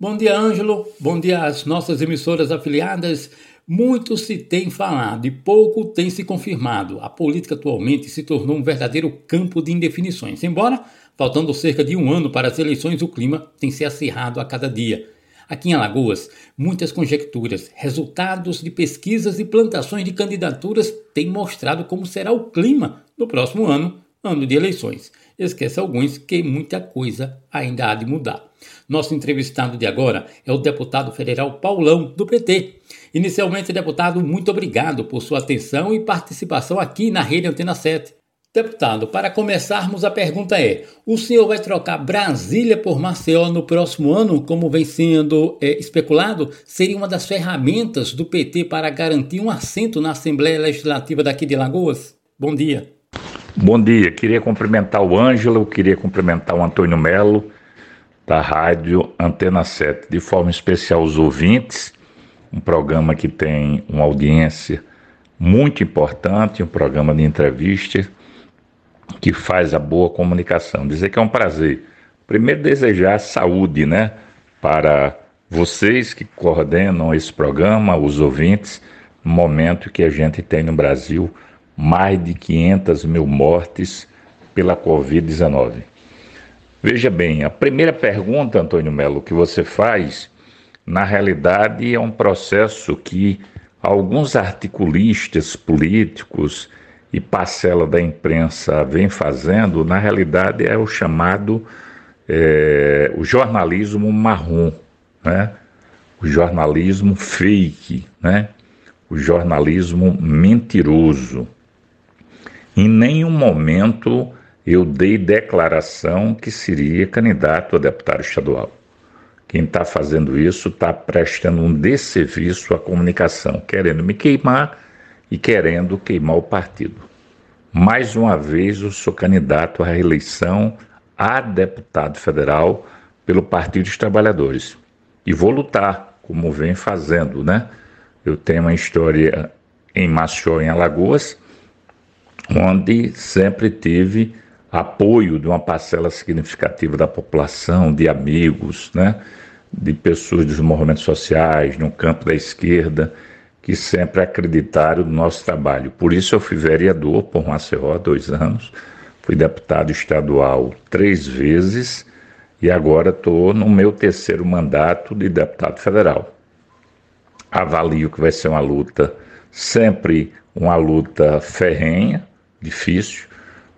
Bom dia, Ângelo. Bom dia às nossas emissoras afiliadas. Muito se tem falado e pouco tem se confirmado. A política atualmente se tornou um verdadeiro campo de indefinições. Embora, faltando cerca de um ano para as eleições, o clima tem se acirrado a cada dia. Aqui em Alagoas, muitas conjecturas, resultados de pesquisas e plantações de candidaturas têm mostrado como será o clima no próximo ano, ano de eleições. Esqueça alguns que muita coisa ainda há de mudar. Nosso entrevistado de agora é o deputado federal Paulão, do PT. Inicialmente, deputado, muito obrigado por sua atenção e participação aqui na Rede Antena 7. Deputado, para começarmos, a pergunta é: o senhor vai trocar Brasília por Maceió no próximo ano, como vem sendo é, especulado? Seria uma das ferramentas do PT para garantir um assento na Assembleia Legislativa daqui de Lagoas? Bom dia. Bom dia, queria cumprimentar o Ângelo, queria cumprimentar o Antônio Melo, da Rádio Antena 7, de forma especial os ouvintes, um programa que tem uma audiência muito importante, um programa de entrevista que faz a boa comunicação. Dizer que é um prazer. Primeiro, desejar saúde, né, para vocês que coordenam esse programa, os ouvintes, momento que a gente tem no Brasil mais de 500 mil mortes pela Covid-19. Veja bem, a primeira pergunta, Antônio Melo, que você faz, na realidade é um processo que alguns articulistas políticos e parcela da imprensa vem fazendo, na realidade é o chamado é, o jornalismo marrom, né? o jornalismo fake, né? o jornalismo mentiroso. Em nenhum momento eu dei declaração que seria candidato a deputado estadual. Quem está fazendo isso está prestando um desserviço à comunicação, querendo me queimar e querendo queimar o partido. Mais uma vez, eu sou candidato à reeleição a deputado federal pelo Partido dos Trabalhadores. E vou lutar, como vem fazendo, né? Eu tenho uma história em Maceió, em Alagoas, onde sempre tive apoio de uma parcela significativa da população, de amigos, né, de pessoas dos movimentos sociais, no campo da esquerda, que sempre acreditaram no nosso trabalho. Por isso eu fui vereador por Maceió há dois anos, fui deputado estadual três vezes e agora estou no meu terceiro mandato de deputado federal. Avalio que vai ser uma luta, sempre uma luta ferrenha, difícil,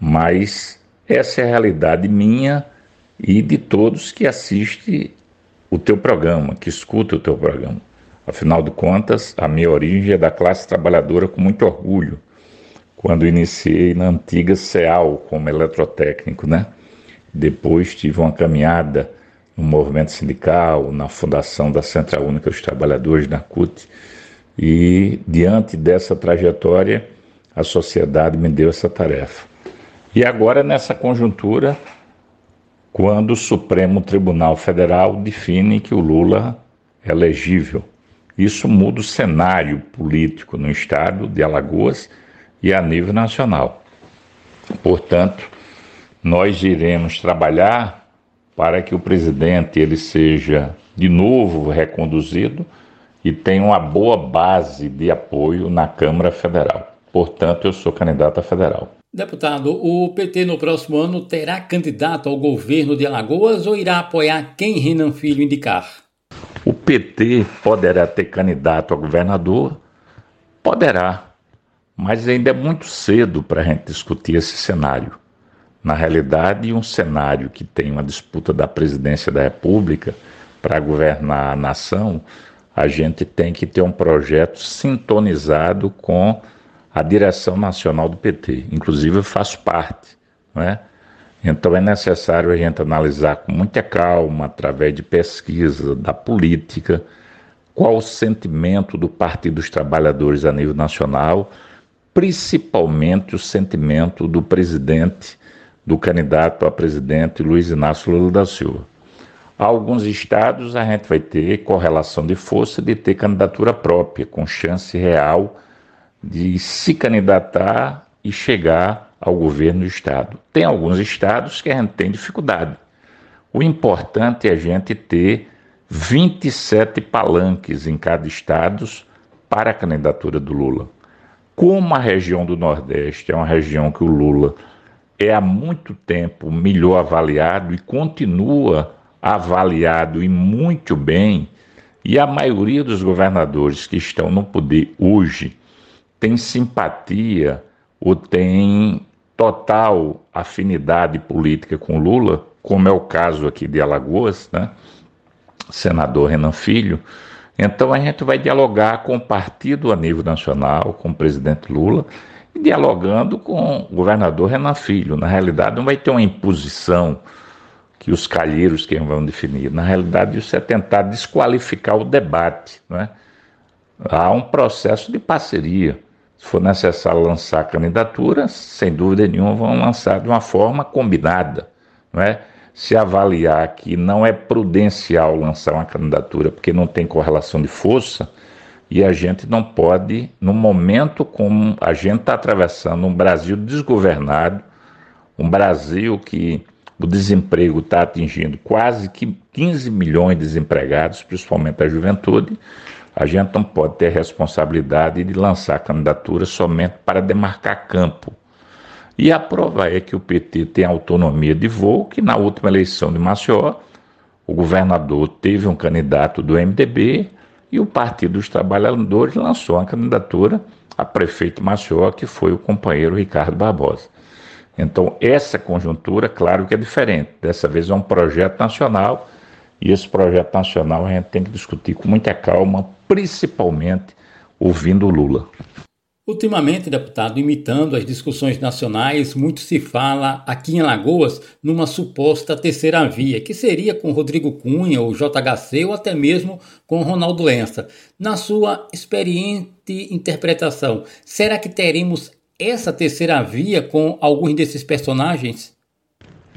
mas essa é a realidade minha e de todos que assistem o teu programa, que escuta o teu programa. Afinal de contas, a minha origem é da classe trabalhadora com muito orgulho, quando iniciei na antiga CEAL como eletrotécnico, né? Depois tive uma caminhada no movimento sindical, na fundação da Central Única dos Trabalhadores, na CUT, e diante dessa trajetória, a sociedade me deu essa tarefa. E agora, nessa conjuntura, quando o Supremo Tribunal Federal define que o Lula é elegível. Isso muda o cenário político no estado de Alagoas e a nível nacional. Portanto, nós iremos trabalhar para que o presidente ele seja de novo reconduzido e tenha uma boa base de apoio na Câmara Federal. Portanto, eu sou candidato a federal. Deputado, o PT no próximo ano terá candidato ao governo de Alagoas ou irá apoiar quem Renan Filho indicar? O PT poderá ter candidato a governador? Poderá, mas ainda é muito cedo para a gente discutir esse cenário. Na realidade, um cenário que tem uma disputa da presidência da República para governar a nação, a gente tem que ter um projeto sintonizado com a direção nacional do PT. Inclusive, eu faço parte. Né? Então, é necessário a gente analisar com muita calma, através de pesquisa da política, qual o sentimento do Partido dos Trabalhadores a nível nacional, principalmente o sentimento do presidente, do candidato a presidente Luiz Inácio Lula da Silva. Alguns estados a gente vai ter correlação de força de ter candidatura própria, com chance real de se candidatar e chegar ao governo do estado. Tem alguns estados que a gente tem dificuldade. O importante é a gente ter 27 palanques em cada estado para a candidatura do Lula. Como a região do Nordeste é uma região que o Lula é há muito tempo melhor avaliado e continua avaliado e muito bem, e a maioria dos governadores que estão no poder hoje tem simpatia ou tem total afinidade política com Lula, como é o caso aqui de Alagoas, né? senador Renan Filho. Então a gente vai dialogar com o partido a nível nacional, com o presidente Lula, e dialogando com o governador Renan Filho. Na realidade, não vai ter uma imposição que os calheiros quem vão definir. Na realidade, isso é tentar desqualificar o debate. Né? Há um processo de parceria. Se for necessário lançar candidaturas, sem dúvida nenhuma vão lançar de uma forma combinada. Não é? Se avaliar que não é prudencial lançar uma candidatura porque não tem correlação de força, e a gente não pode, no momento como a gente está atravessando um Brasil desgovernado, um Brasil que o desemprego está atingindo quase que 15 milhões de desempregados, principalmente a juventude, a gente não pode ter responsabilidade de lançar candidatura somente para demarcar campo. E a prova é que o PT tem autonomia de voo, que na última eleição de Maceió, o governador teve um candidato do MDB e o Partido dos Trabalhadores lançou uma candidatura a prefeito de Maceió, que foi o companheiro Ricardo Barbosa. Então, essa conjuntura, claro que é diferente. Dessa vez é um projeto nacional e esse projeto nacional a gente tem que discutir com muita calma, principalmente ouvindo Lula. Ultimamente, deputado, imitando as discussões nacionais, muito se fala aqui em Lagoas numa suposta terceira via, que seria com Rodrigo Cunha, ou JHC, ou até mesmo com Ronaldo Lença. Na sua experiente interpretação, será que teremos essa terceira via com alguns desses personagens?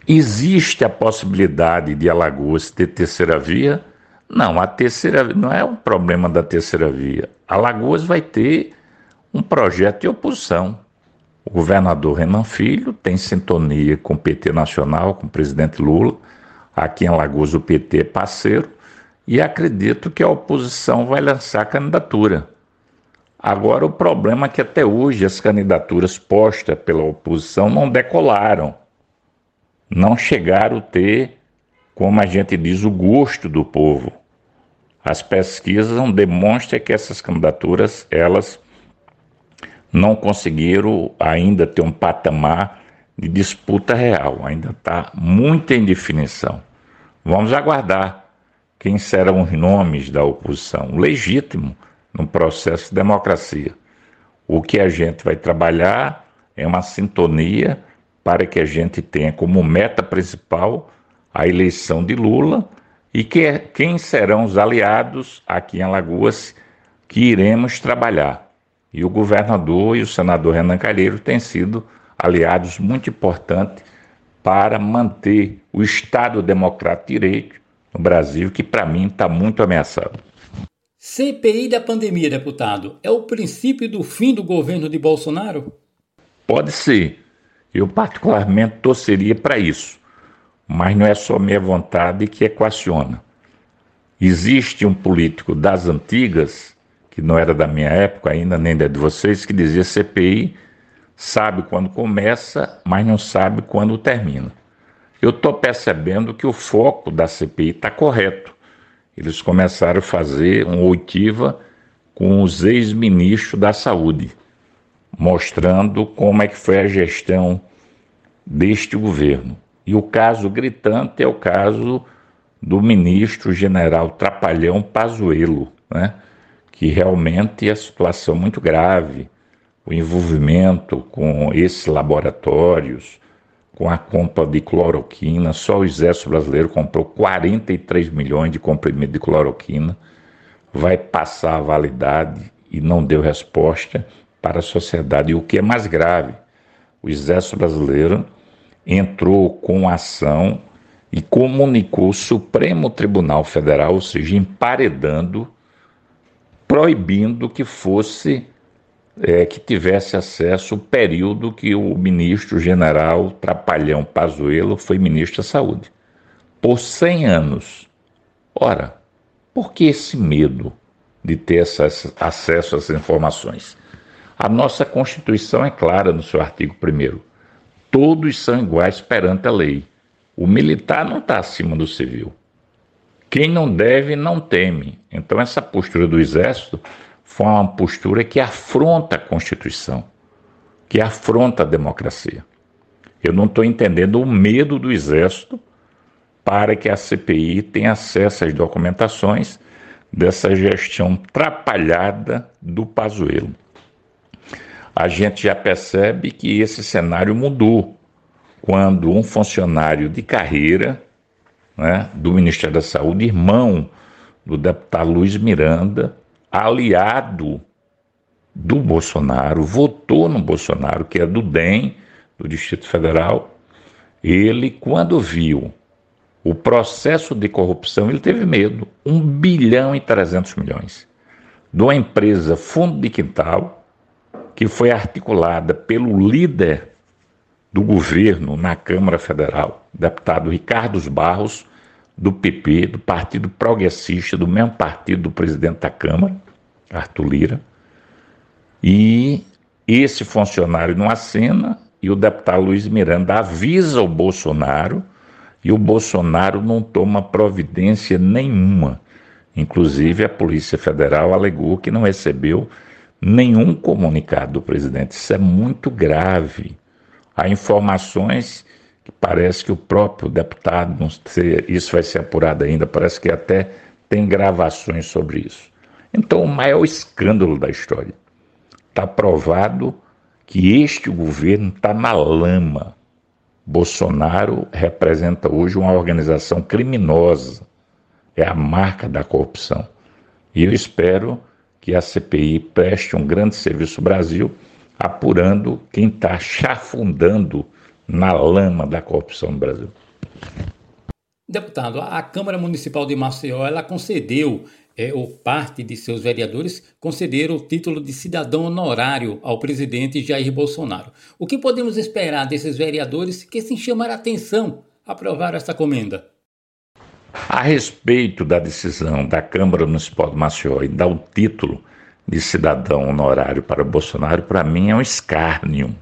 Existe a possibilidade de Alagoas ter terceira via? Não, a terceira não é um problema da terceira via. Alagoas vai ter um projeto de oposição. O governador Renan Filho tem sintonia com o PT Nacional, com o presidente Lula. Aqui em Alagoas o PT é parceiro e acredito que a oposição vai lançar candidatura. Agora, o problema é que até hoje as candidaturas postas pela oposição não decolaram, não chegaram a ter, como a gente diz, o gosto do povo. As pesquisas demonstram que essas candidaturas elas não conseguiram ainda ter um patamar de disputa real, ainda está muita indefinição. Vamos aguardar quem serão os nomes da oposição. Legítimo no processo de democracia. O que a gente vai trabalhar é uma sintonia para que a gente tenha como meta principal a eleição de Lula e que, é, quem serão os aliados aqui em Alagoas que iremos trabalhar. E o governador e o senador Renan Calheiro têm sido aliados muito importantes para manter o Estado Democrático de Direito no Brasil, que para mim está muito ameaçado. CPI da pandemia, deputado, é o princípio do fim do governo de Bolsonaro? Pode ser. Eu, particularmente, torceria para isso. Mas não é só minha vontade que equaciona. Existe um político das antigas, que não era da minha época ainda, nem da de vocês, que dizia CPI sabe quando começa, mas não sabe quando termina. Eu estou percebendo que o foco da CPI está correto eles começaram a fazer uma oitiva com os ex-ministros da saúde, mostrando como é que foi a gestão deste governo. E o caso gritante é o caso do ministro general Trapalhão Pazuello, né? que realmente é a situação muito grave, o envolvimento com esses laboratórios, com a compra de cloroquina, só o Exército Brasileiro comprou 43 milhões de comprimidos de cloroquina, vai passar a validade e não deu resposta para a sociedade. E o que é mais grave, o Exército Brasileiro entrou com ação e comunicou o Supremo Tribunal Federal, ou seja, emparedando, proibindo que fosse é, que tivesse acesso o período que o ministro general Trapalhão Pazuello foi ministro da Saúde. Por 100 anos. Ora, Por que esse medo de ter acesso essas informações? A nossa Constituição é clara no seu artigo 1. Todos são iguais perante a lei. O militar não está acima do civil. Quem não deve, não teme. Então, essa postura do Exército foi uma postura que afronta a Constituição, que afronta a democracia. Eu não estou entendendo o medo do Exército para que a CPI tenha acesso às documentações dessa gestão trapalhada do Pazuello a gente já percebe que esse cenário mudou quando um funcionário de carreira né, do Ministério da Saúde, irmão do deputado Luiz Miranda, aliado do Bolsonaro, votou no Bolsonaro, que é do DEM, do Distrito Federal. Ele, quando viu o processo de corrupção, ele teve medo. 1 bilhão e 300 milhões. De uma empresa fundo de quintal, que foi articulada pelo líder do governo na Câmara Federal, deputado Ricardo Barros, do PP, do Partido Progressista, do mesmo partido do presidente da Câmara, Arthur Lira. E esse funcionário não assina e o deputado Luiz Miranda avisa o Bolsonaro e o Bolsonaro não toma providência nenhuma. Inclusive, a Polícia Federal alegou que não recebeu nenhum comunicado do presidente. Isso é muito grave. Há informações que parece que o próprio deputado, não sei, isso vai ser apurado ainda, parece que até tem gravações sobre isso. Então, o maior escândalo da história. Está provado que este governo está na lama. Bolsonaro representa hoje uma organização criminosa. É a marca da corrupção. E eu espero que a CPI preste um grande serviço ao Brasil, apurando quem está chafundando na lama da corrupção no Brasil. Deputado, a Câmara Municipal de Maceió ela concedeu, é, ou parte de seus vereadores concederam o título de cidadão honorário ao presidente Jair Bolsonaro. O que podemos esperar desses vereadores que se chamaram a atenção aprovaram essa comenda? A respeito da decisão da Câmara Municipal de Maceió e dar o título de cidadão honorário para Bolsonaro, para mim é um escárnio.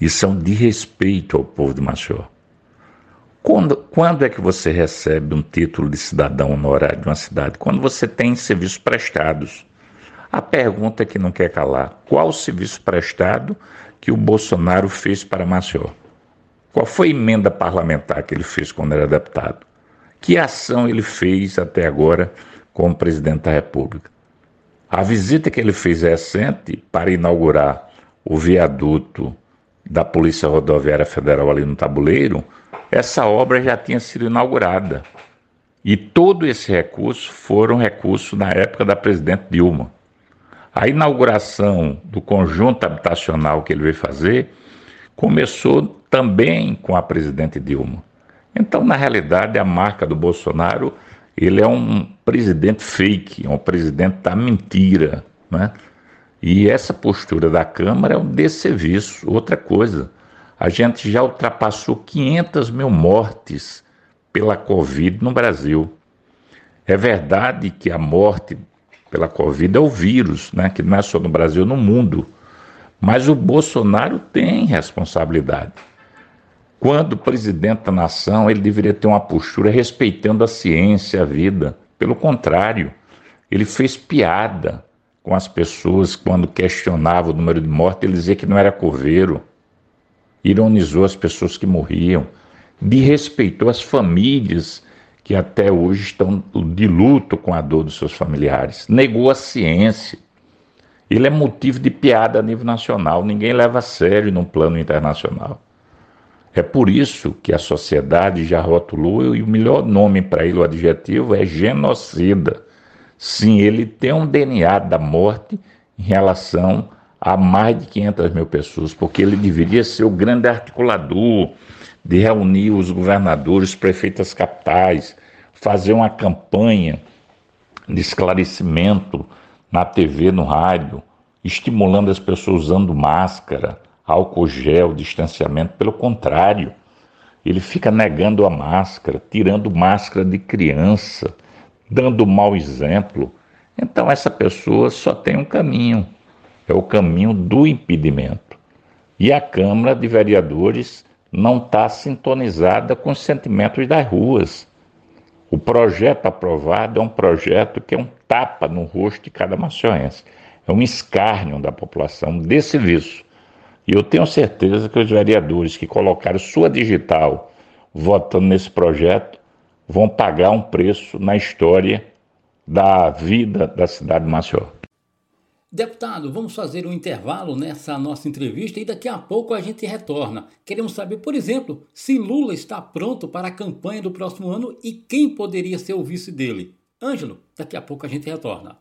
Isso é um desrespeito ao povo de Maceió. Quando, quando é que você recebe um título de cidadão honorário de uma cidade? Quando você tem serviços prestados. A pergunta que não quer calar: qual o serviço prestado que o Bolsonaro fez para Maceió? Qual foi a emenda parlamentar que ele fez quando era deputado? Que ação ele fez até agora como presidente da República? A visita que ele fez recente para inaugurar o viaduto da Polícia Rodoviária Federal ali no Tabuleiro, essa obra já tinha sido inaugurada. E todo esse recurso foram recursos na época da presidente Dilma. A inauguração do conjunto habitacional que ele veio fazer começou também com a presidente Dilma. Então, na realidade, a marca do Bolsonaro, ele é um presidente fake, é um presidente da mentira, né? E essa postura da Câmara é um desserviço. Outra coisa, a gente já ultrapassou 500 mil mortes pela Covid no Brasil. É verdade que a morte pela Covid é o vírus, né? que não é só no Brasil, no mundo. Mas o Bolsonaro tem responsabilidade. Quando presidente da nação, ele deveria ter uma postura respeitando a ciência, a vida. Pelo contrário, ele fez piada com as pessoas quando questionava o número de mortes, ele dizia que não era coveiro, ironizou as pessoas que morriam, desrespeitou as famílias que até hoje estão de luto com a dor dos seus familiares, negou a ciência. Ele é motivo de piada a nível nacional, ninguém leva a sério no plano internacional. É por isso que a sociedade já rotulou e o melhor nome para ele, o adjetivo, é genocida. Sim, ele tem um DNA da morte em relação a mais de 500 mil pessoas, porque ele deveria ser o grande articulador de reunir os governadores, prefeitas capitais, fazer uma campanha de esclarecimento na TV, no rádio, estimulando as pessoas usando máscara, álcool gel, distanciamento. Pelo contrário, ele fica negando a máscara, tirando máscara de criança, dando mau exemplo, então essa pessoa só tem um caminho, é o caminho do impedimento. E a Câmara de Vereadores não está sintonizada com os sentimentos das ruas. O projeto aprovado é um projeto que é um tapa no rosto de cada macioense. É um escárnio da população desse viço. E eu tenho certeza que os vereadores que colocaram sua digital votando nesse projeto vão pagar um preço na história da vida da cidade de Maceió. Deputado, vamos fazer um intervalo nessa nossa entrevista e daqui a pouco a gente retorna. Queremos saber, por exemplo, se Lula está pronto para a campanha do próximo ano e quem poderia ser o vice dele. Ângelo, daqui a pouco a gente retorna.